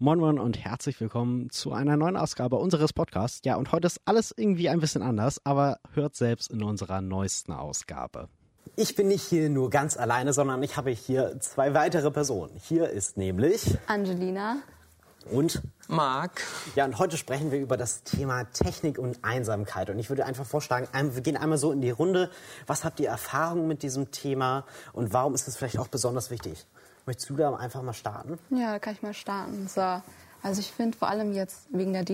Moin Moin und herzlich willkommen zu einer neuen Ausgabe unseres Podcasts. Ja, und heute ist alles irgendwie ein bisschen anders, aber hört selbst in unserer neuesten Ausgabe. Ich bin nicht hier nur ganz alleine, sondern ich habe hier zwei weitere Personen. Hier ist nämlich Angelina und Marc. Ja, und heute sprechen wir über das Thema Technik und Einsamkeit. Und ich würde einfach vorschlagen, wir gehen einmal so in die Runde. Was habt ihr Erfahrungen mit diesem Thema und warum ist es vielleicht auch besonders wichtig? Möchtest du da einfach mal starten? Ja, kann ich mal starten. So, also ich finde vor allem jetzt wegen der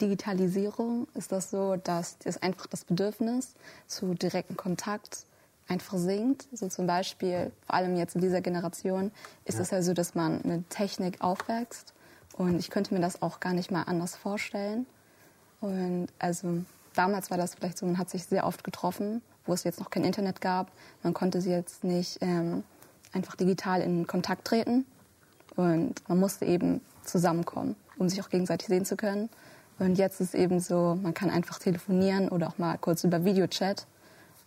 Digitalisierung ist das so, dass das einfach das Bedürfnis zu direkten Kontakt einfach sinkt. So zum Beispiel, vor allem jetzt in dieser Generation, ist ja. es ja so, dass man mit Technik aufwächst. Und ich könnte mir das auch gar nicht mal anders vorstellen. Und also damals war das vielleicht so, man hat sich sehr oft getroffen, wo es jetzt noch kein Internet gab. Man konnte sie jetzt nicht ähm, einfach digital in Kontakt treten. Und man musste eben zusammenkommen, um sich auch gegenseitig sehen zu können. Und jetzt ist eben so, man kann einfach telefonieren oder auch mal kurz über Videochat.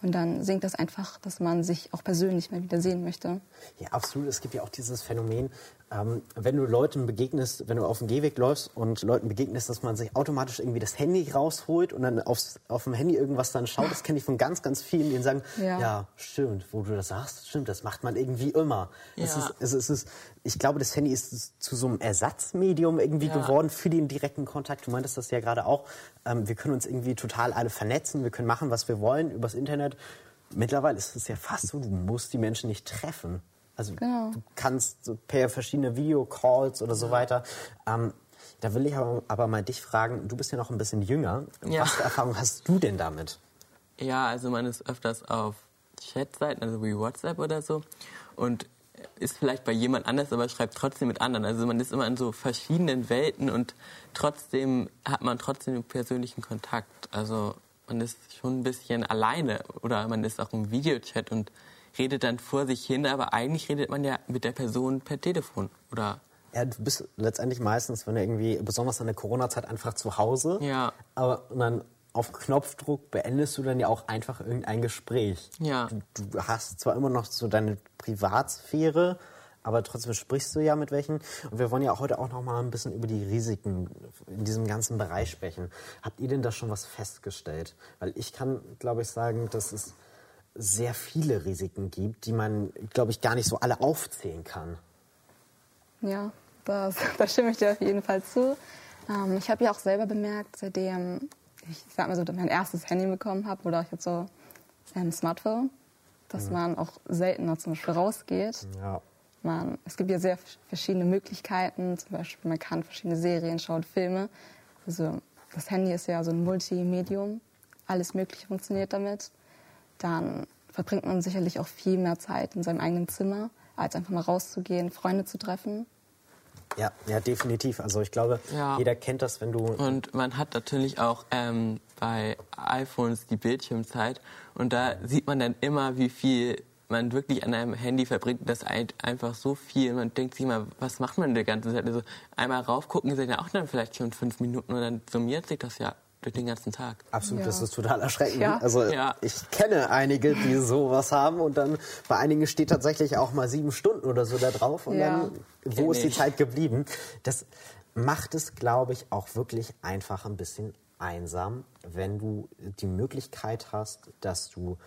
Und dann sinkt das einfach, dass man sich auch persönlich mal wieder sehen möchte. Ja, absolut. Es gibt ja auch dieses Phänomen, ähm, wenn du Leuten begegnest, wenn du auf dem Gehweg läufst und Leuten begegnest, dass man sich automatisch irgendwie das Handy rausholt und dann aufs, auf dem Handy irgendwas dann schaut, das kenne ich von ganz, ganz vielen, die sagen, ja. ja. stimmt, wo du das sagst, stimmt, das macht man irgendwie immer. Ja. Es ist, es ist, es ist, ich glaube, das Handy ist zu so einem Ersatzmedium irgendwie ja. geworden für den direkten Kontakt. Du meintest das ja gerade auch. Ähm, wir können uns irgendwie total alle vernetzen, wir können machen, was wir wollen übers Internet. Mittlerweile ist es ja fast so, du musst die Menschen nicht treffen. Also genau. du kannst so per verschiedene Videocalls oder so weiter. Ähm, da will ich aber, aber, mal dich fragen, du bist ja noch ein bisschen jünger. Ja. Was für Erfahrung hast du denn damit? Ja, also man ist öfters auf Chatseiten, also wie WhatsApp oder so. Und ist vielleicht bei jemand anders, aber schreibt trotzdem mit anderen. Also man ist immer in so verschiedenen Welten und trotzdem hat man trotzdem einen persönlichen Kontakt. Also man ist schon ein bisschen alleine oder man ist auch im Videochat und redet dann vor sich hin, aber eigentlich redet man ja mit der Person per Telefon oder ja, du bist letztendlich meistens, wenn du irgendwie, besonders in der Corona-Zeit, einfach zu Hause. Ja. Aber dann auf Knopfdruck beendest du dann ja auch einfach irgendein Gespräch. Ja. Du, du hast zwar immer noch so deine Privatsphäre, aber trotzdem sprichst du ja mit welchen. Und wir wollen ja auch heute auch noch mal ein bisschen über die Risiken in diesem ganzen Bereich sprechen. Habt ihr denn da schon was festgestellt? Weil ich kann, glaube ich, sagen, dass es sehr viele Risiken gibt, die man, glaube ich, gar nicht so alle aufzählen kann. Ja, das, da stimme ich dir auf jeden Fall zu. Ähm, ich habe ja auch selber bemerkt, seitdem ich, sag mal so, mein erstes Handy bekommen habe oder auch jetzt so ein Smartphone, dass mhm. man auch seltener zum Beispiel rausgeht. Ja. Man, es gibt ja sehr verschiedene Möglichkeiten, zum Beispiel man kann verschiedene Serien schauen, Filme. Also das Handy ist ja so ein Multimedium, alles Mögliche funktioniert damit dann verbringt man sicherlich auch viel mehr Zeit in seinem eigenen Zimmer, als einfach mal rauszugehen, Freunde zu treffen. Ja, ja, definitiv. Also ich glaube, ja. jeder kennt das, wenn du. Und man hat natürlich auch ähm, bei iPhones die Bildschirmzeit und da sieht man dann immer, wie viel man wirklich an einem Handy verbringt. Das ist einfach so viel. Man denkt sich immer, was macht man die ganze Zeit? Also einmal raufgucken sind ja auch dann vielleicht schon fünf Minuten und dann summiert sich das ja durch den ganzen Tag. Absolut, ja. das ist total erschreckend. Ja. Also ja. ich kenne einige, die sowas haben und dann bei einigen steht tatsächlich auch mal sieben Stunden oder so da drauf und dann, wo ist die Zeit geblieben? Das macht es, glaube ich, auch wirklich einfach ein bisschen einsam, wenn du die Möglichkeit hast, dass du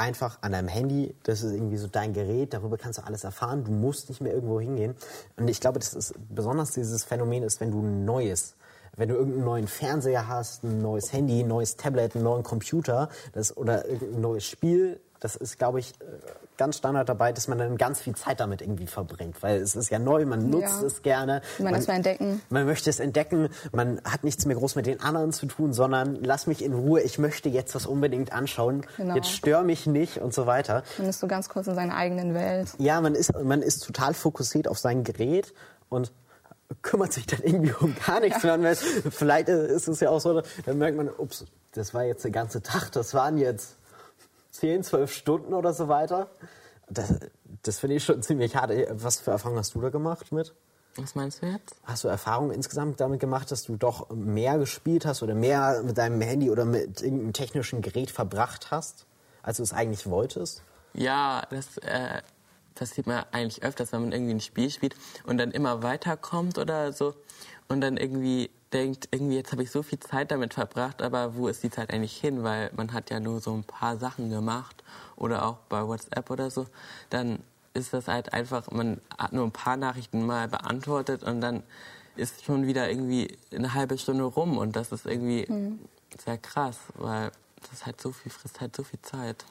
einfach an deinem Handy, das ist irgendwie so dein Gerät, darüber kannst du alles erfahren, du musst nicht mehr irgendwo hingehen. Und ich glaube, das ist besonders dieses Phänomen ist, wenn du ein neues wenn du irgendeinen neuen Fernseher hast, ein neues Handy, ein neues Tablet, einen neuen Computer das, oder ein neues Spiel, das ist, glaube ich, äh, ganz Standard dabei, dass man dann ganz viel Zeit damit irgendwie verbringt. Weil es ist ja neu, man nutzt ja. es gerne. Man, man, entdecken. man möchte es entdecken. Man hat nichts mehr groß mit den anderen zu tun, sondern lass mich in Ruhe, ich möchte jetzt was unbedingt anschauen. Genau. Jetzt stör mich nicht und so weiter. Man ist so ganz kurz in seiner eigenen Welt. Ja, man ist, man ist total fokussiert auf sein Gerät und kümmert sich dann irgendwie um gar nichts mehr. Ja. Vielleicht ist es ja auch so, dann merkt man, ups, das war jetzt der ganze Tag, das waren jetzt 10, 12 Stunden oder so weiter. Das, das finde ich schon ziemlich hart. Was für Erfahrungen hast du da gemacht mit? Was meinst du jetzt? Hast du Erfahrungen insgesamt damit gemacht, dass du doch mehr gespielt hast oder mehr mit deinem Handy oder mit irgendeinem technischen Gerät verbracht hast, als du es eigentlich wolltest? Ja, das äh, passiert mir eigentlich öfters, wenn man irgendwie ein Spiel spielt und dann immer weiterkommt oder so und dann irgendwie denkt, irgendwie jetzt habe ich so viel Zeit damit verbracht, aber wo ist die Zeit eigentlich hin? Weil man hat ja nur so ein paar Sachen gemacht oder auch bei WhatsApp oder so. Dann ist das halt einfach, man hat nur ein paar Nachrichten mal beantwortet und dann ist schon wieder irgendwie eine halbe Stunde rum und das ist irgendwie mhm. sehr krass, weil das halt so viel frisst halt so viel Zeit.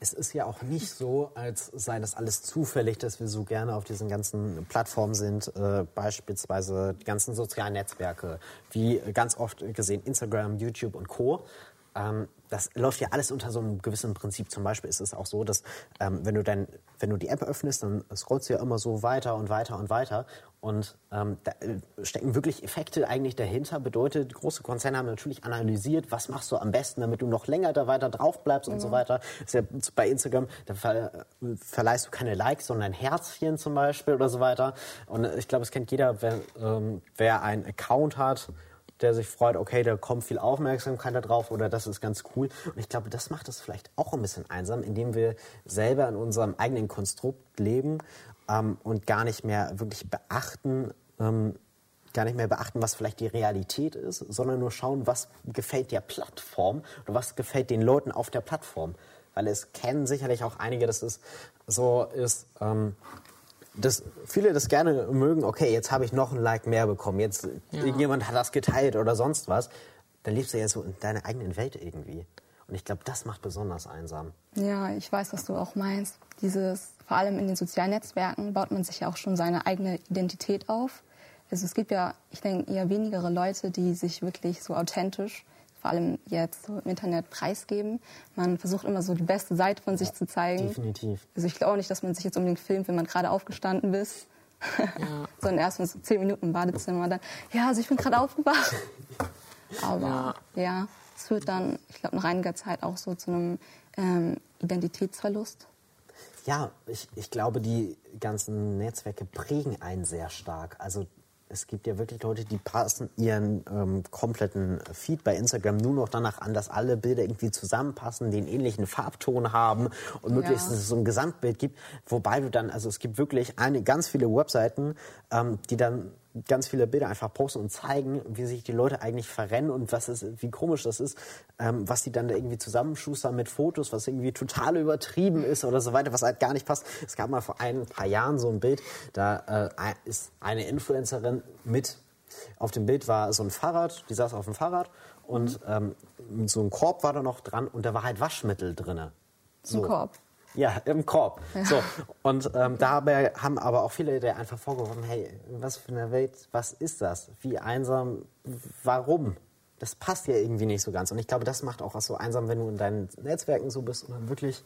Es ist ja auch nicht so, als sei das alles zufällig, dass wir so gerne auf diesen ganzen Plattformen sind, äh, beispielsweise die ganzen sozialen Netzwerke, wie ganz oft gesehen Instagram, YouTube und Co. Ähm, das läuft ja alles unter so einem gewissen Prinzip. Zum Beispiel ist es auch so, dass ähm, wenn, du dein, wenn du die App öffnest, dann scrollst du ja immer so weiter und weiter und weiter. Und ähm, da äh, stecken wirklich Effekte eigentlich dahinter. Bedeutet, große Konzerne haben natürlich analysiert, was machst du am besten, damit du noch länger da weiter drauf bleibst mhm. und so weiter. Das ist ja bei Instagram, da ver äh, verleihst du keine Likes, sondern Herzchen zum Beispiel oder so weiter. Und ich glaube, es kennt jeder, wer, ähm, wer einen Account hat der sich freut, okay, da kommt viel Aufmerksamkeit da drauf oder das ist ganz cool. Und ich glaube, das macht es vielleicht auch ein bisschen einsam, indem wir selber in unserem eigenen Konstrukt leben ähm, und gar nicht mehr wirklich beachten, ähm, gar nicht mehr beachten, was vielleicht die Realität ist, sondern nur schauen, was gefällt der Plattform oder was gefällt den Leuten auf der Plattform. Weil es kennen sicherlich auch einige, dass es so ist, ähm, dass viele das gerne mögen, okay, jetzt habe ich noch ein Like mehr bekommen, jetzt ja. irgendjemand hat das geteilt oder sonst was, dann lebst du ja so in deiner eigenen Welt irgendwie. Und ich glaube, das macht besonders einsam. Ja, ich weiß, was du auch meinst. Dieses, vor allem in den sozialen Netzwerken baut man sich ja auch schon seine eigene Identität auf. Also es gibt ja, ich denke, eher wenigere Leute, die sich wirklich so authentisch vor allem jetzt so im Internet preisgeben. Man versucht immer so die beste Seite von sich zu zeigen. Definitiv. Also ich glaube auch nicht, dass man sich jetzt unbedingt filmt, wenn man gerade aufgestanden ist. Ja. Sondern erst mal so zehn Minuten im Badezimmer dann, ja, also ich bin gerade aufgewacht. Aber ja. ja, es führt dann, ich glaube, nach einiger Zeit auch so zu einem ähm, Identitätsverlust. Ja, ich, ich glaube, die ganzen Netzwerke prägen einen sehr stark. Also es gibt ja wirklich Leute, die passen ihren ähm, kompletten Feed bei Instagram nur noch danach an, dass alle Bilder irgendwie zusammenpassen, den ähnlichen Farbton haben und möglichst, dass es so ein Gesamtbild gibt. Wobei du dann, also es gibt wirklich eine, ganz viele Webseiten, ähm, die dann ganz viele Bilder einfach posten und zeigen, wie sich die Leute eigentlich verrennen und was ist, wie komisch das ist, ähm, was die dann da irgendwie zusammenschustern mit Fotos, was irgendwie total übertrieben ist oder so weiter, was halt gar nicht passt. Es gab mal vor ein paar Jahren so ein Bild, da äh, ist eine Influencerin mit auf dem Bild war so ein Fahrrad, die saß auf dem Fahrrad und ähm, so ein Korb war da noch dran und da war halt Waschmittel drin. So. Ein Korb. Ja, im Korb. Ja. So. Und ähm, dabei haben aber auch viele der einfach vorgeworfen, hey, was für eine Welt, was ist das? Wie einsam, warum? Das passt ja irgendwie nicht so ganz. Und ich glaube, das macht auch was so einsam, wenn du in deinen Netzwerken so bist und dann wirklich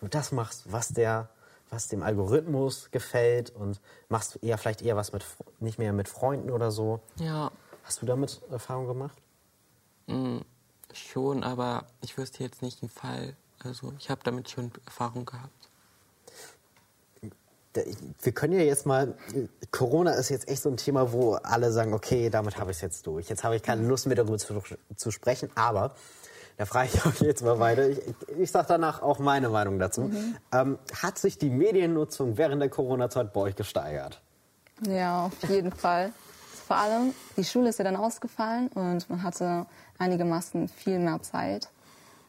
nur das machst, was der, was dem Algorithmus gefällt und machst eher vielleicht eher was mit nicht mehr mit Freunden oder so. Ja. Hast du damit Erfahrung gemacht? Mm, schon, aber ich wüsste jetzt nicht einen Fall, also ich habe damit schon Erfahrung gehabt. Wir können ja jetzt mal, Corona ist jetzt echt so ein Thema, wo alle sagen, okay, damit habe ich es jetzt durch. Jetzt habe ich keine Lust mehr darüber zu, zu sprechen, aber da frage ich euch jetzt mal weiter. Ich, ich sage danach auch meine Meinung dazu. Mhm. Ähm, hat sich die Mediennutzung während der Corona-Zeit bei euch gesteigert? Ja, auf jeden Fall. Vor allem, die Schule ist ja dann ausgefallen und man hatte einigermaßen viel mehr Zeit.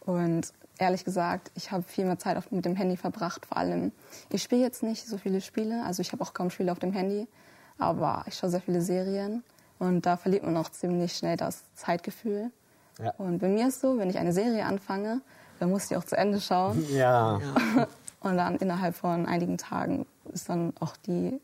Und ehrlich gesagt, ich habe viel mehr Zeit mit dem Handy verbracht. Vor allem, ich spiele jetzt nicht so viele Spiele, also ich habe auch kaum Spiele auf dem Handy, aber ich schaue sehr viele Serien und da verliert man auch ziemlich schnell das Zeitgefühl. Ja. Und bei mir ist so, wenn ich eine Serie anfange, dann muss ich auch zu Ende schauen. Ja. Und dann innerhalb von einigen Tagen ist dann auch die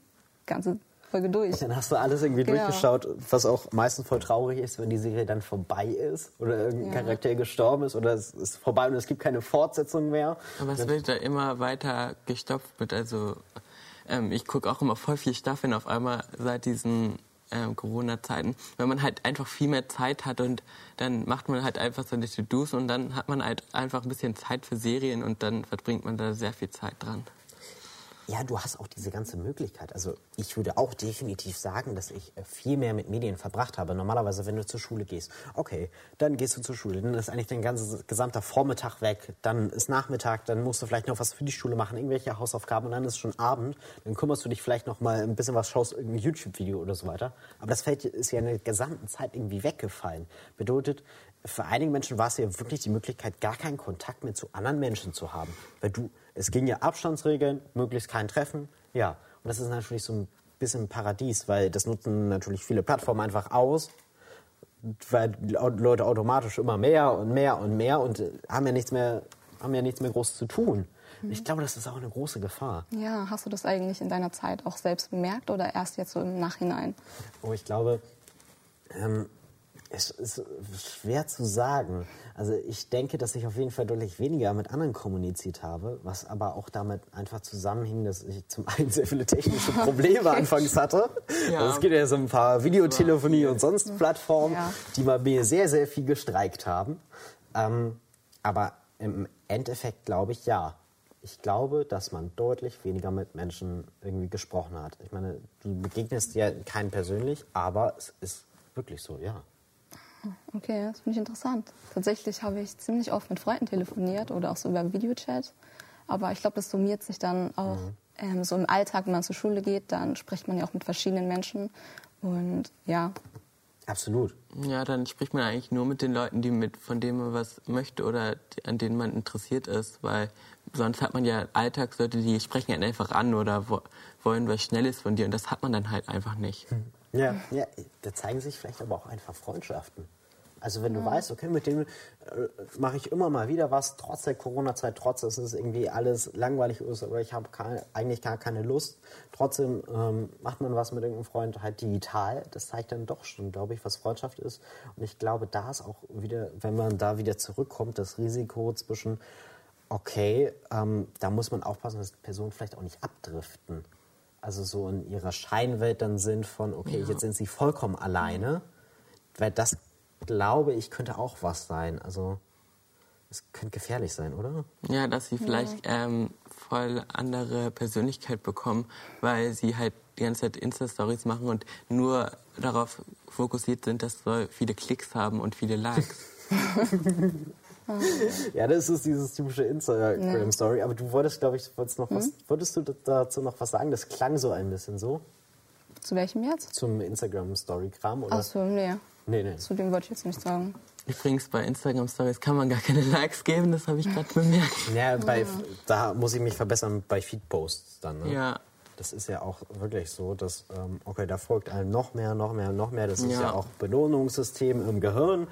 ganze Folge durch. Dann hast du alles irgendwie genau. durchgeschaut, was auch meistens voll traurig ist, wenn die Serie dann vorbei ist oder irgendein ja. Charakter gestorben ist oder es ist vorbei und es gibt keine Fortsetzung mehr. Aber es wird da immer weiter gestopft mit, also ähm, ich gucke auch immer voll viel Staffeln auf einmal seit diesen ähm, Corona-Zeiten, weil man halt einfach viel mehr Zeit hat und dann macht man halt einfach seine To-Dos und dann hat man halt einfach ein bisschen Zeit für Serien und dann verbringt man da sehr viel Zeit dran. Ja, du hast auch diese ganze Möglichkeit. Also ich würde auch definitiv sagen, dass ich äh, viel mehr mit Medien verbracht habe. Normalerweise, wenn du zur Schule gehst, okay, dann gehst du zur Schule, dann ist eigentlich dein ganzes gesamter Vormittag weg, dann ist Nachmittag, dann musst du vielleicht noch was für die Schule machen, irgendwelche Hausaufgaben und dann ist schon Abend, dann kümmerst du dich vielleicht noch mal ein bisschen was, schaust irgendein YouTube-Video oder so weiter. Aber das Feld ist ja in der gesamten Zeit irgendwie weggefallen. Bedeutet, für einige Menschen war es ja wirklich die Möglichkeit, gar keinen Kontakt mehr zu anderen Menschen zu haben. Weil du, es ging ja Abstandsregeln, möglichst kein Treffen. Ja, und das ist natürlich so ein bisschen ein Paradies, weil das nutzen natürlich viele Plattformen einfach aus, weil Leute automatisch immer mehr und mehr und mehr und haben ja nichts mehr, haben ja nichts mehr groß zu tun. Ich glaube, das ist auch eine große Gefahr. Ja, hast du das eigentlich in deiner Zeit auch selbst bemerkt oder erst jetzt so im Nachhinein? Oh, ich glaube, ähm, es ist schwer zu sagen. Also ich denke, dass ich auf jeden Fall deutlich weniger mit anderen kommuniziert habe, was aber auch damit einfach zusammenhing, dass ich zum einen sehr viele technische Probleme anfangs hatte. Ja. Also es gibt ja so ein paar Videotelefonie und sonst Plattformen, Ja. die mal mir sehr, sehr viel gestreikt haben. Ähm, aber im Endeffekt glaube ich ja. Ich glaube, dass man deutlich weniger mit Menschen irgendwie gesprochen hat. Ich meine, du begegnest ja keinen persönlich, aber es ist wirklich so, ja. Okay, das finde ich interessant. Tatsächlich habe ich ziemlich oft mit Freunden telefoniert oder auch so über Videochat. Aber ich glaube, das summiert sich dann auch ähm, so im Alltag, wenn man zur Schule geht, dann spricht man ja auch mit verschiedenen Menschen. Und ja, Absolut. Ja, dann spricht man eigentlich nur mit den Leuten, die mit, von denen man was möchte oder die, an denen man interessiert ist, weil sonst hat man ja Alltagsleute, die sprechen einen einfach an oder wo, wollen was Schnelles von dir und das hat man dann halt einfach nicht. Ja, ja, da zeigen sich vielleicht aber auch einfach Freundschaften. Also wenn du weißt, okay, mit dem äh, mache ich immer mal wieder was, trotz der Corona-Zeit, trotz dass es irgendwie alles langweilig ist oder ich habe eigentlich gar keine Lust, trotzdem ähm, macht man was mit irgendeinem Freund halt digital. Das zeigt dann doch schon, glaube ich, was Freundschaft ist. Und ich glaube, da ist auch wieder, wenn man da wieder zurückkommt, das Risiko zwischen, okay, ähm, da muss man aufpassen, dass Personen vielleicht auch nicht abdriften. Also so in ihrer Scheinwelt dann sind von, okay, jetzt sind sie vollkommen alleine. Weil das, glaube ich, könnte auch was sein. Also es könnte gefährlich sein, oder? Ja, dass sie vielleicht ähm, voll andere Persönlichkeit bekommen, weil sie halt die ganze Zeit Insta-Stories machen und nur darauf fokussiert sind, dass sie viele Klicks haben und viele Likes. Ja, das ist dieses typische Instagram-Story. Aber du wolltest, glaube ich, wolltest, noch was, wolltest du dazu noch was sagen? Das klang so ein bisschen so zu welchem jetzt? zum Instagram-Story-Kram, oder? Ach so, nee. Nee, nee. Zu dem wollte ich jetzt nicht sagen. Übrigens, bei Instagram-Stories kann man gar keine Likes geben, das habe ich gerade bemerkt. Ja, bei, da muss ich mich verbessern bei Feed-Posts dann. Ne? Ja, Das ist ja auch wirklich so, dass, ähm, okay, da folgt einem noch mehr, noch mehr, noch mehr. Das ist ja, Ja. auch Belohnungssystem im Gehirn.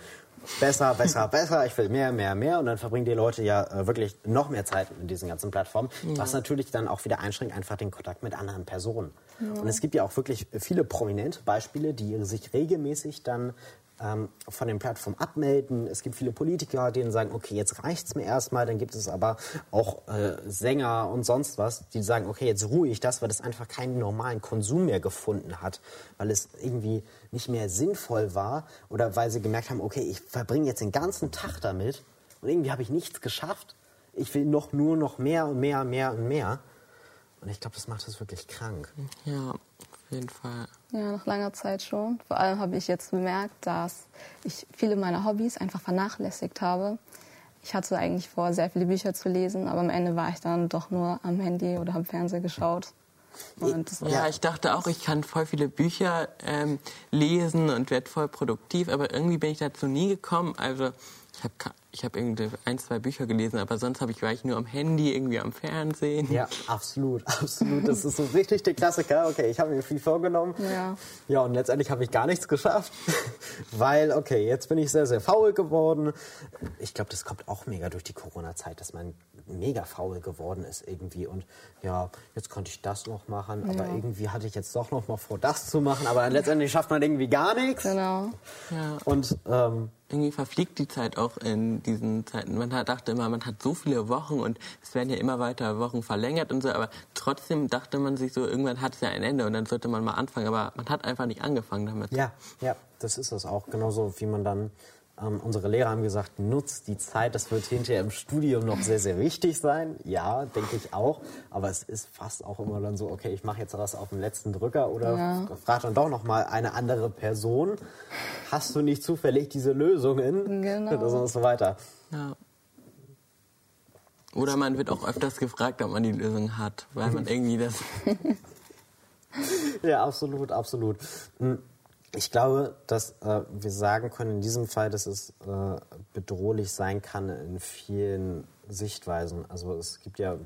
Besser, besser, besser. Ich will mehr, mehr, mehr. Und dann verbringen die Leute ja äh, wirklich noch mehr Zeit mit diesen ganzen Plattformen. Was natürlich dann auch wieder einschränkt, einfach den Kontakt mit anderen Personen. Und es gibt ja auch wirklich viele prominente Beispiele, die sich regelmäßig dann ähm, von den Plattformen abmelden. Es gibt viele Politiker, denen sagen, okay, jetzt reicht's mir erstmal. Dann gibt es aber auch äh, Sänger und sonst was, die sagen, okay, jetzt ruhe ich das, weil das einfach keinen normalen Konsum mehr gefunden hat, weil es irgendwie nicht mehr sinnvoll war oder weil sie gemerkt haben, okay, ich verbringe jetzt den ganzen Tag damit und irgendwie habe ich nichts geschafft. Ich will noch nur noch mehr und mehr und mehr und mehr. Und ich glaube, das macht es wirklich krank. ja, auf jeden Fall. Ja, nach langer Zeit schon. Vor allem habe ich jetzt bemerkt, dass ich viele meiner Hobbys einfach vernachlässigt habe. Ich hatte eigentlich vor, sehr viele Bücher zu lesen, aber am Ende war ich dann doch nur am Handy oder am Fernseher geschaut. Das, Ja, ich dachte auch, ich kann voll viele Bücher ähm, lesen und werde voll produktiv, aber irgendwie bin ich dazu nie gekommen. Also ich habe ich hab irgendwie ein, zwei Bücher gelesen, aber sonst habe ich war ich nur am Handy, irgendwie am Fernsehen. Ja, absolut, absolut. Das ist so richtig der Klassiker. Okay, ich habe mir viel vorgenommen. Ja. Ja, und letztendlich habe ich gar nichts geschafft, weil, okay, jetzt bin ich sehr, sehr faul geworden. Ich glaube, das kommt auch mega durch die Corona-Zeit, dass man mega faul geworden ist irgendwie. Und ja, jetzt konnte ich das noch machen, aber Ja. irgendwie hatte ich jetzt doch noch mal vor, das zu machen. Aber letztendlich schafft man irgendwie gar nichts. genau. Ja. Und ähm, Irgendwie verfliegt die Zeit auch in diesen Zeiten. Man dachte immer, man hat so viele Wochen und es werden ja immer weiter Wochen verlängert und so, aber trotzdem dachte man sich so, irgendwann hat es ja ein Ende und dann sollte man mal anfangen, aber man hat einfach nicht angefangen damit. Ja, ja, das ist es auch. Genauso wie man dann Ähm, unsere Lehrer haben gesagt, nutzt die Zeit, das wird hinterher im Studium noch sehr, sehr wichtig sein. Ja, denke ich auch. Aber es ist fast auch immer dann so, okay, ich mache jetzt was auf den letzten Drücker oder Ja. frag dann doch noch mal eine andere Person. Hast du nicht zufällig diese Lösungen? Genau. Und so weiter. Ja. Oder man wird auch öfters gefragt, ob man die Lösung hat, weil man irgendwie das. Ja, absolut, absolut. Ich glaube, dass äh, wir sagen können in diesem Fall, dass es äh, bedrohlich sein kann in vielen Sichtweisen. Also es gibt ja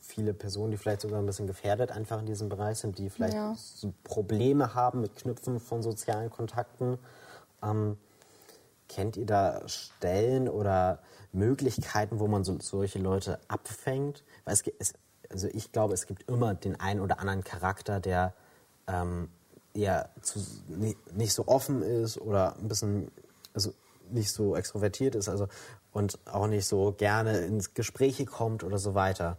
viele Personen, die vielleicht sogar ein bisschen gefährdet einfach in diesem Bereich sind, die vielleicht Ja. Probleme haben mit Knüpfen von sozialen Kontakten. Ähm, kennt ihr da Stellen oder Möglichkeiten, wo man so, solche Leute abfängt? Weil es, also ich glaube, es gibt immer den einen oder anderen Charakter, der ähm, eher zu, ni- nicht so offen ist oder ein bisschen also nicht so extrovertiert ist also, und auch nicht so gerne ins Gespräche kommt oder so weiter.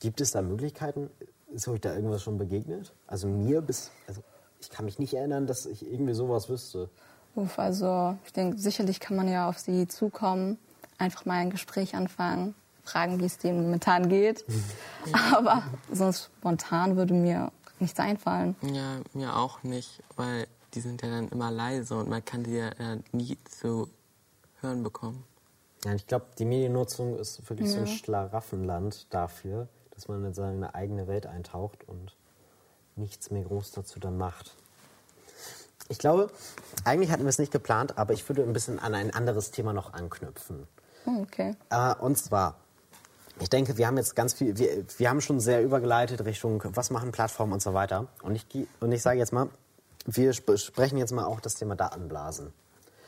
Gibt es da Möglichkeiten? Ist euch da irgendwas schon begegnet? Also mir bis, also ich kann mich nicht erinnern, dass ich irgendwie sowas wüsste. Uff, also ich denke, sicherlich kann man ja auf sie zukommen, einfach mal ein Gespräch anfangen, fragen, wie es dem momentan geht. Aber sonst spontan würde mir nichts einfallen. Ja, mir auch nicht, weil die sind ja dann immer leise und man kann die ja äh, nie zu hören bekommen. Ja, ich glaube, die Mediennutzung ist wirklich so ein Schlaraffenland dafür, dass man in seine eigene Welt eintaucht und nichts mehr groß dazu dann macht. Ich glaube, eigentlich hatten wir es nicht geplant, aber ich würde ein bisschen an ein anderes Thema noch anknüpfen. Hm, Okay. Äh, und zwar, ich denke, wir haben jetzt ganz viel, wir, wir haben schon sehr übergeleitet Richtung, was machen Plattformen und so weiter. Und ich, und ich sage jetzt mal, wir sp sprechen jetzt mal auch das Thema Datenblasen.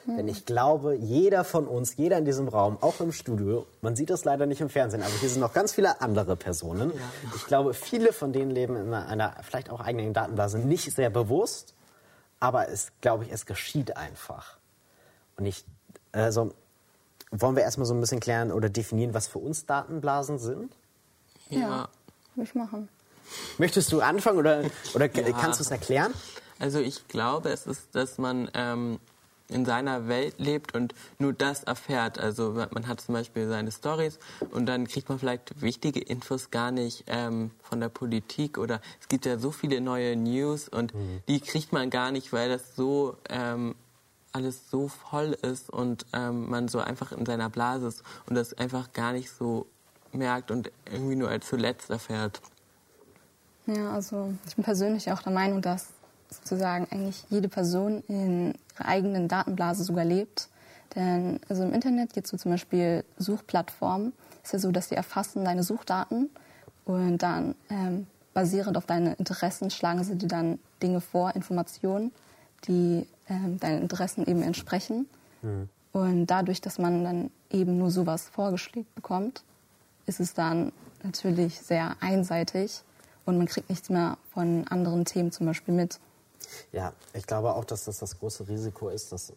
Denn ich glaube, jeder von uns, jeder in diesem Raum, auch im Studio, man sieht das leider nicht im Fernsehen, aber hier sind noch ganz viele andere Personen. Ich glaube, viele von denen leben in einer, einer vielleicht auch eigenen Datenblase, nicht sehr bewusst, aber es, glaube ich, es geschieht einfach. Und ich, also, wollen wir erstmal so ein bisschen klären oder definieren, was für uns Datenblasen sind? Ja, würde ich machen. Möchtest du anfangen oder, oder Ja. kannst du es erklären? Also ich glaube, es ist, dass man ähm, in seiner Welt lebt und nur das erfährt. Also man hat zum Beispiel seine Stories und dann kriegt man vielleicht wichtige Infos gar nicht ähm, von der Politik oder es gibt ja so viele neue News und die kriegt man gar nicht, weil das so ähm, alles so voll ist und ähm, man so einfach in seiner Blase ist und das einfach gar nicht so merkt und irgendwie nur als zuletzt erfährt. Ja, also ich bin persönlich auch der Meinung, dass sozusagen eigentlich jede Person in ihrer eigenen Datenblase sogar lebt. Denn also im Internet es so zum Beispiel Suchplattformen. ist ja so, dass die erfassen deine Suchdaten und dann ähm, basierend auf deine Interessen schlagen sie dir dann Dinge vor, Informationen, die ähm, deinen Interessen eben entsprechen. Und dadurch, dass man dann eben nur sowas vorgeschlägt bekommt, ist es dann natürlich sehr einseitig und man kriegt nichts mehr von anderen Themen zum Beispiel mit. Ja, ich glaube auch, dass das das große Risiko ist, dass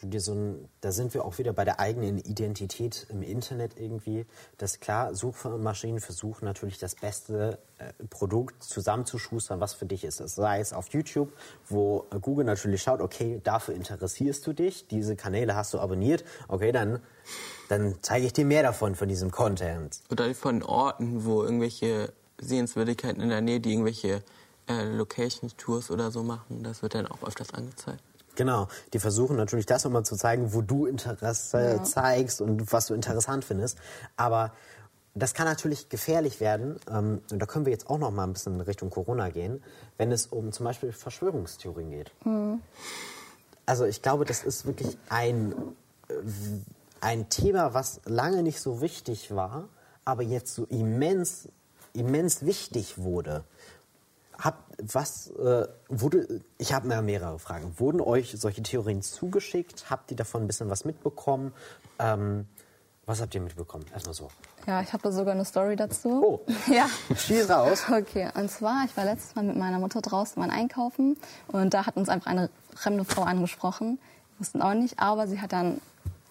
du dir so ein, da sind wir auch wieder bei der eigenen Identität im Internet irgendwie, dass klar, Suchmaschinen versuchen natürlich das beste äh, Produkt zusammenzuschustern, was für dich ist. Das sei es auf YouTube, wo Google natürlich schaut, okay, dafür interessierst du dich, diese Kanäle hast du abonniert, okay, dann, dann zeige ich dir mehr davon, von diesem Content. Oder von Orten, wo irgendwelche Sehenswürdigkeiten in der Nähe, die irgendwelche äh, Location-Tours oder so machen, das wird dann auch öfters angezeigt. Genau, die versuchen natürlich das immer zu zeigen, wo du Interesse zeigst und was du interessant findest. Aber das kann natürlich gefährlich werden, ähm, und da können wir jetzt auch noch mal ein bisschen in Richtung Corona gehen, wenn es um zum Beispiel Verschwörungstheorien geht. Also ich glaube, das ist wirklich ein, äh, ein Thema, was lange nicht so wichtig war, aber jetzt so immens, immens wichtig wurde. Hab, was äh, wurde, ich habe mehrere Fragen. Wurden euch solche Theorien zugeschickt? Habt ihr davon ein bisschen was mitbekommen? Ähm, was habt ihr mitbekommen? Erstmal so. Ja, ich habe sogar eine Story dazu. Oh. Ja. Schieß raus. Okay, und zwar, ich war letztes Mal mit meiner Mutter draußen mal einkaufen und da hat uns einfach eine fremde Frau angesprochen. Wir wussten auch nicht, aber sie hat dann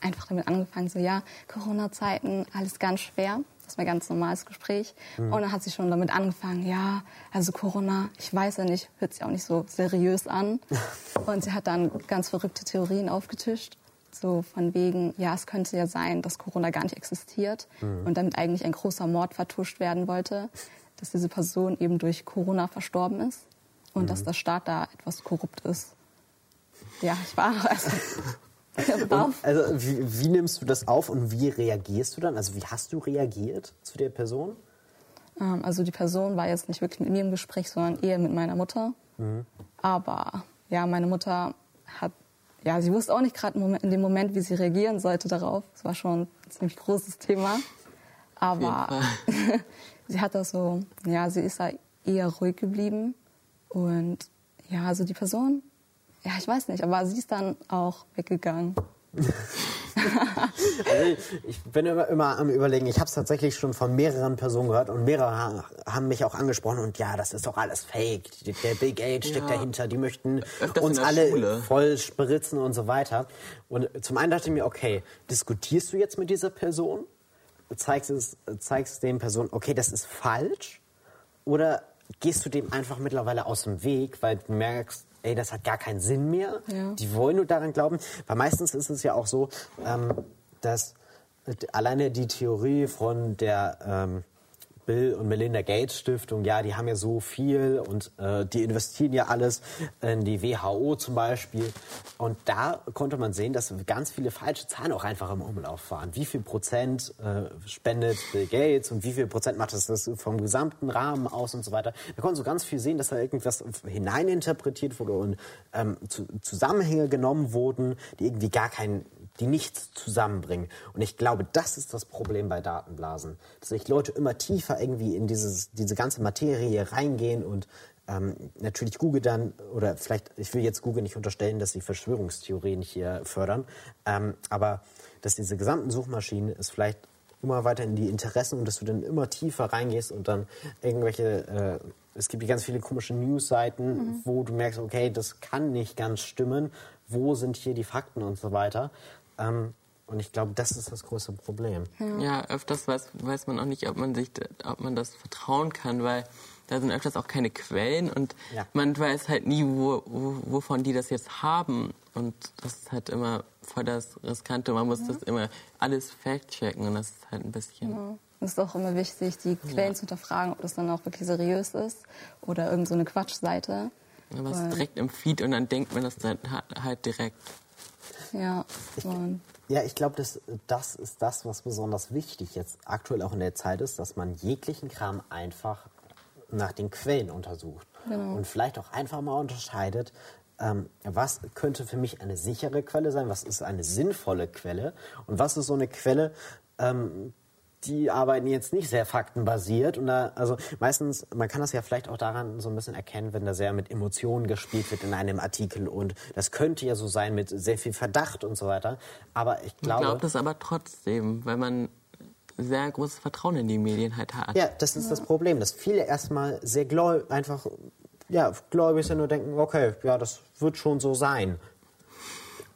einfach damit angefangen, so ja, Corona-Zeiten, alles ganz schwer. Das war ein ganz normales Gespräch. Und dann hat sie schon damit angefangen, ja, also Corona, ich weiß ja nicht, hört sich auch nicht so seriös an. Und sie hat dann ganz verrückte Theorien aufgetischt. so von wegen, ja, es könnte ja sein, dass Corona gar nicht existiert Mhm. und damit eigentlich ein großer Mord vertuscht werden wollte, dass diese Person eben durch Corona verstorben ist und Mhm. dass der Staat da etwas korrupt ist. Ja, ich war also, baff. Also wie, wie nimmst du das auf und wie reagierst du dann? Also wie hast du reagiert zu der Person? Ähm, Also die Person war jetzt nicht wirklich mit mir im Gespräch, sondern eher mit meiner Mutter. Aber ja, meine Mutter hat, ja, sie wusste auch nicht gerade in dem Moment, wie sie reagieren sollte darauf. Es war schon ein ziemlich großes Thema. Aber sie hat das so, ja, sie ist da eher ruhig geblieben. Und ja, also die Person, ja, ich weiß nicht, aber sie ist dann auch weggegangen. Also ich bin immer, immer am überlegen, ich habe es tatsächlich schon von mehreren Personen gehört und mehrere ha- haben mich auch angesprochen und ja, das ist doch alles fake. Der Bill Gates steckt Ja. dahinter, die möchten Öfters uns alle Schule. voll spritzen und so weiter. Und zum einen dachte ich mir, okay, diskutierst du jetzt mit dieser Person? Zeigst es, zeigst den Personen, okay, das ist falsch? Oder gehst du dem einfach mittlerweile aus dem Weg, weil du merkst, ey, das hat gar keinen Sinn mehr. Ja. Die wollen nur daran glauben. Weil meistens ist es ja auch so, ähm, dass alleine die Theorie von der ähm, Bill und Melinda Gates Stiftung, ja, die haben ja so viel und äh, die investieren ja alles in die WHO zum Beispiel. Und da konnte man sehen, dass ganz viele falsche Zahlen auch einfach im Umlauf waren. Wie viel Prozent äh, spendet Bill Gates und wie viel Prozent macht das, das vom gesamten Rahmen aus und so weiter. Da konnte so ganz viel sehen, dass da irgendwas hineininterpretiert wurde und ähm, zu, Zusammenhänge genommen wurden, die irgendwie gar keinen die nichts zusammenbringen. Und ich glaube, das ist das Problem bei Datenblasen. Dass sich Leute immer tiefer irgendwie in dieses, diese ganze Materie reingehen und ähm, natürlich Google dann, oder vielleicht, ich will jetzt Google nicht unterstellen, dass sie Verschwörungstheorien hier fördern, ähm, aber dass diese gesamten Suchmaschinen es vielleicht immer weiter in die Interessen und dass du dann immer tiefer reingehst und dann irgendwelche, äh, es gibt ganz viele komische Newsseiten, wo du merkst, okay, das kann nicht ganz stimmen, wo sind hier die Fakten und so weiter. Ähm, und ich glaube, das ist das große Problem. Ja, öfters weiß, weiß man auch nicht, ob man sich, ob man das vertrauen kann, weil da sind öfters auch keine Quellen und Ja. man weiß halt nie, wo, wo, wovon die das jetzt haben. Und das ist halt immer voll das Riskante. Man muss das immer alles fact-checken und das ist halt ein bisschen. Genau. Es ist auch immer wichtig, die Quellen zu hinterfragen, ob das dann auch wirklich seriös ist oder irgend so eine Quatschseite. Aber es ist direkt im Feed und dann denkt man das dann halt direkt. Ja, und Ja, ich glaube, das, das ist das, was besonders wichtig jetzt aktuell auch in der Zeit ist, dass man jeglichen Kram einfach nach den Quellen untersucht. Und vielleicht auch einfach mal unterscheidet, ähm, was könnte für mich eine sichere Quelle sein, was ist eine sinnvolle Quelle und was ist so eine Quelle, ähm, die arbeiten jetzt nicht sehr faktenbasiert. Und da, also meistens, man kann das ja vielleicht auch daran so ein bisschen erkennen, wenn da sehr mit Emotionen gespielt wird in einem Artikel. Und das könnte ja so sein mit sehr viel Verdacht und so weiter. Aber ich Ich glaube. glaube das aber trotzdem, weil man sehr großes Vertrauen in die Medien halt hat. Ja, das ist das Problem, dass viele erstmal sehr gläubig, einfach, ja, gläubig sind und denken, okay, ja, das wird schon so sein.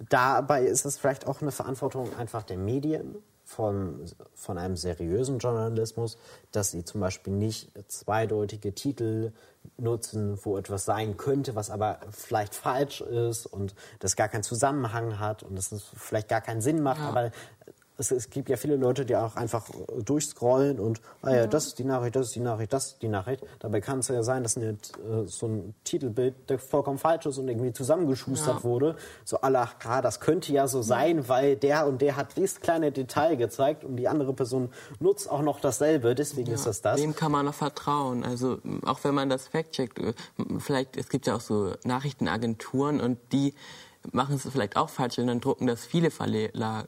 Dabei ist es vielleicht auch eine Verantwortung einfach der Medien, von, von einem seriösen Journalismus, dass sie zum Beispiel nicht zweideutige Titel nutzen, wo etwas sein könnte, was aber vielleicht falsch ist und das gar keinen Zusammenhang hat und das vielleicht gar keinen Sinn macht, aber es, es gibt ja viele Leute, die auch einfach durchscrollen und, ah ja, das ist die Nachricht, das ist die Nachricht, das ist die Nachricht. Dabei kann es ja sein, dass eine, äh, so ein Titelbild der vollkommen falsch ist und irgendwie zusammengeschustert Ja. wurde. So aller, ah, das könnte ja so sein, weil der und der hat dieses kleine Detail gezeigt und die andere Person nutzt auch noch dasselbe, deswegen ist das das. Dem kann man noch vertrauen. Also auch wenn man das fact-checkt, äh, vielleicht, es gibt ja auch so Nachrichtenagenturen und die machen es vielleicht auch falsch und dann drucken das viele Verleger.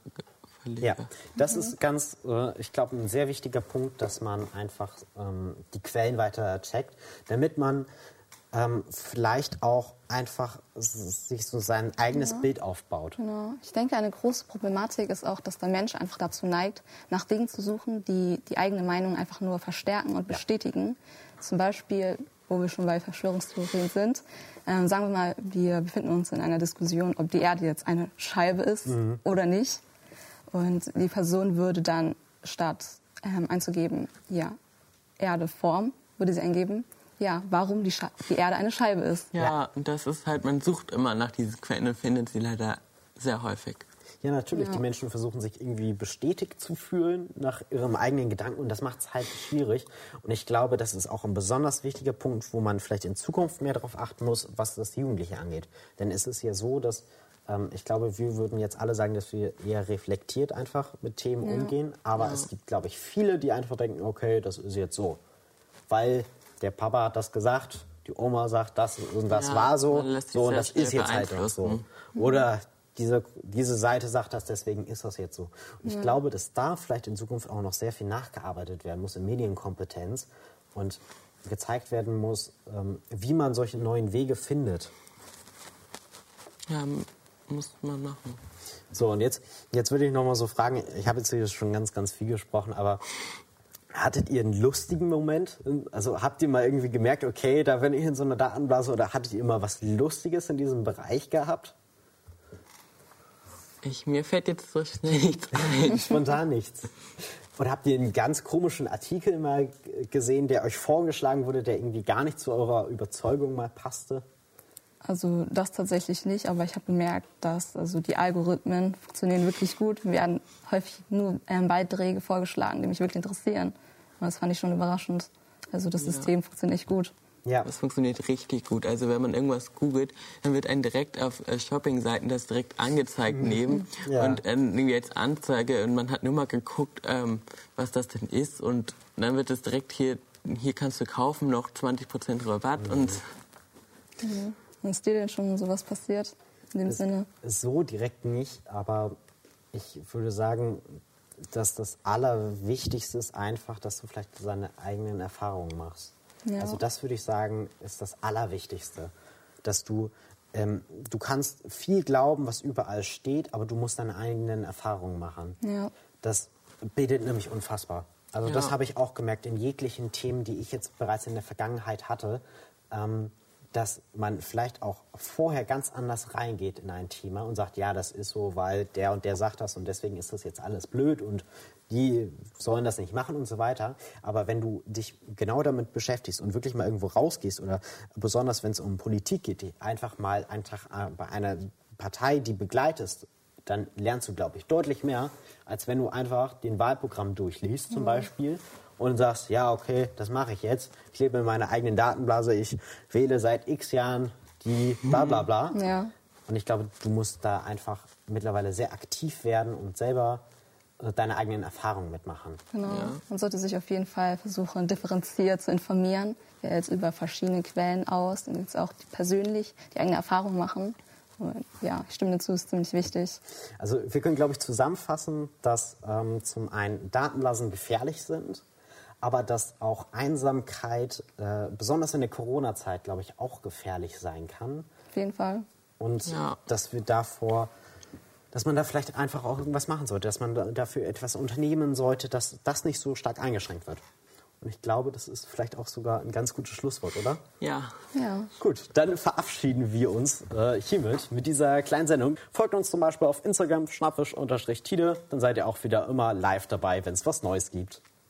Ja, Verleger. das ist ganz, äh, ich glaube, ein sehr wichtiger Punkt, dass man einfach ähm, die Quellen weiter checkt, damit man ähm, vielleicht auch einfach sich so sein eigenes Bild aufbaut. Genau. Ich denke, eine große Problematik ist auch, dass der Mensch einfach dazu neigt, nach Dingen zu suchen, die die eigene Meinung einfach nur verstärken und bestätigen. Zum Beispiel, wo wir schon bei Verschwörungstheorien sind, ähm, sagen wir mal, wir befinden uns in einer Diskussion, ob die Erde jetzt eine Scheibe ist oder nicht. Und die Person würde dann statt ähm, einzugeben, ja, Erde Form, würde sie eingeben, ja, warum die, Sche die Erde eine Scheibe ist. Ja, und das ist halt, man sucht immer nach diesen Quellen und findet sie leider sehr häufig. Ja, natürlich. Die Menschen versuchen sich irgendwie bestätigt zu fühlen nach ihrem eigenen Gedanken und das macht es halt schwierig. Und ich glaube, das ist auch ein besonders wichtiger Punkt, wo man vielleicht in Zukunft mehr darauf achten muss, was das Jugendliche angeht. Denn es ist ja so, dass ähm, ich glaube, wir würden jetzt alle sagen, dass wir eher reflektiert einfach mit Themen umgehen. Aber es gibt, glaube ich, viele, die einfach denken, okay, das ist jetzt so. Weil der Papa hat das gesagt, die Oma sagt das und das Ja, war so, so und das ist jetzt halt auch so. beeinflussen. Oder diese, diese Seite sagt das, deswegen ist das jetzt so. Und ich glaube, dass da vielleicht in Zukunft auch noch sehr viel nachgearbeitet werden muss in Medienkompetenz und gezeigt werden muss, ähm, wie man solche neuen Wege findet. Ja, muss man machen. So, und jetzt, jetzt würde ich noch mal so fragen, ich habe jetzt hier schon ganz, ganz viel gesprochen, aber hattet ihr einen lustigen Moment? Also habt ihr mal irgendwie gemerkt, okay, da bin ich in so einer Datenblase oder hattet ihr immer was Lustiges in diesem Bereich gehabt? Ich, mir fällt jetzt so schnell nichts ein. Spontan nichts. Oder habt ihr einen ganz komischen Artikel mal gesehen, der euch vorgeschlagen wurde, der irgendwie gar nicht zu eurer Überzeugung mal passte? Also das tatsächlich nicht, aber ich habe bemerkt, dass also die Algorithmen funktionieren wirklich gut. Mir werden häufig nur ähm, Beiträge vorgeschlagen, die mich wirklich interessieren. Und das fand ich schon überraschend. Also das System funktioniert echt gut. Ja. Das funktioniert richtig gut. Also wenn man irgendwas googelt, dann wird einem direkt auf äh, Shopping-Seiten das direkt angezeigt neben Ja. und ähm, irgendwie als Anzeige und man hat nur mal geguckt, ähm, was das denn ist und dann wird es direkt hier, hier kannst du kaufen, noch 20% Rabatt und Ist dir denn schon sowas passiert? In dem Sinne? So direkt nicht, aber ich würde sagen, dass das Allerwichtigste ist einfach, dass du vielleicht seine eigenen Erfahrungen machst. Ja. Also das würde ich sagen, ist das Allerwichtigste, dass du ähm, du kannst viel glauben, was überall steht, aber du musst deine eigenen Erfahrungen machen. Ja. Das bildet nämlich unfassbar. Also das Ja. habe ich auch gemerkt in jeglichen Themen, die ich jetzt bereits in der Vergangenheit hatte, ähm, dass man vielleicht auch vorher ganz anders reingeht in ein Thema und sagt, ja, das ist so, weil der und der sagt das und deswegen ist das jetzt alles blöd und die sollen das nicht machen und so weiter. Aber wenn du dich genau damit beschäftigst und wirklich mal irgendwo rausgehst oder besonders wenn es um Politik geht, einfach mal einen Tag äh, bei einer Partei, die begleitest, dann lernst du, glaube ich, deutlich mehr, als wenn du einfach den Wahlprogramm durchliest zum Beispiel und sagst, ja, okay, das mache ich jetzt. Ich lebe in meiner eigenen Datenblase, ich wähle seit x Jahren die bla bla bla. Ja. Und ich glaube, du musst da einfach mittlerweile sehr aktiv werden und selber deine eigenen Erfahrungen mitmachen. Genau. Man sollte sich auf jeden Fall versuchen, differenziert zu informieren. Ja, jetzt über verschiedene Quellen aus und jetzt auch persönlich die eigene Erfahrung machen. Und ja, ich stimme dazu, ist ziemlich wichtig. Also wir können, glaube ich, zusammenfassen, dass ähm, zum einen Datenblasen gefährlich sind, aber dass auch Einsamkeit, äh, besonders in der Corona-Zeit, glaube ich, auch gefährlich sein kann. Auf jeden Fall. Und Ja. dass wir davor, dass man da vielleicht einfach auch irgendwas machen sollte, dass man da, dafür etwas unternehmen sollte, dass das nicht so stark eingeschränkt wird. Und ich glaube, das ist vielleicht auch sogar ein ganz gutes Schlusswort, oder? ja. Ja. Gut, dann verabschieden wir uns äh, hiermit mit dieser kleinen Sendung. Folgt uns zum Beispiel auf Instagram schnappfisch-tide, dann seid ihr auch wieder immer live dabei, wenn es was Neues gibt.